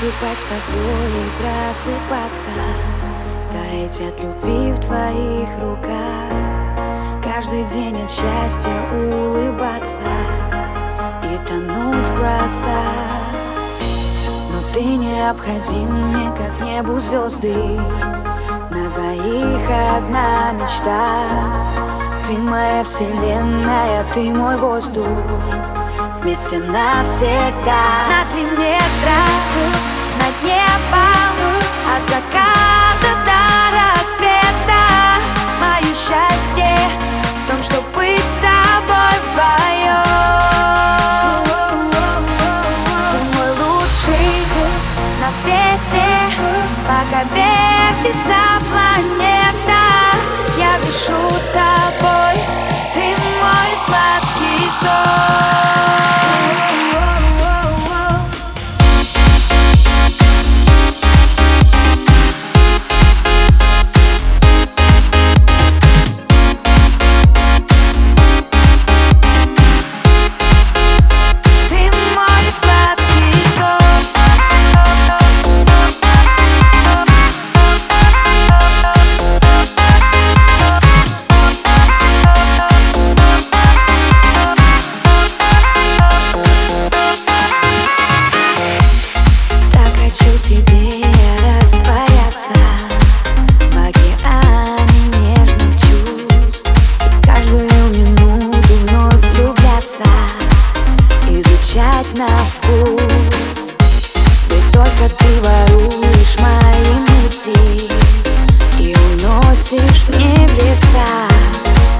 Засыпать с тобой и просыпаться Таять от любви в твоих руках. Каждый день от счастья улыбаться И тонуть в глазах. Но ты необходим мне, как небу звезды. На двоих одна мечта. Ты моя вселенная, ты мой воздух Вместе навсегда. На три метра над небом От заката до рассвета. Мое счастье в том, что быть с тобой вдвоем Ты мой лучший на свете Пока вертится планета. Я дышу Ты мой сладкий небеса.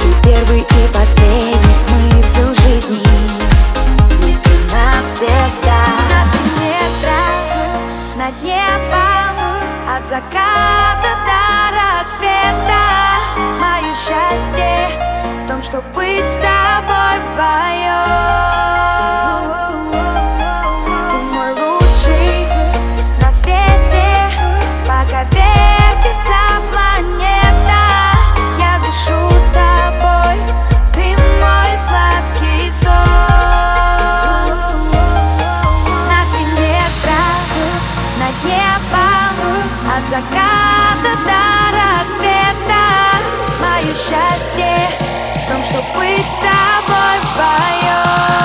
Ты первый и последний смысл жизни. Вместе навсегда. Над метром, над небом От заката до рассвета. Мое счастье в том, что быть с тобой вдвоем заката до рассвета. Мое счастье в том, что быть с тобой вдвоем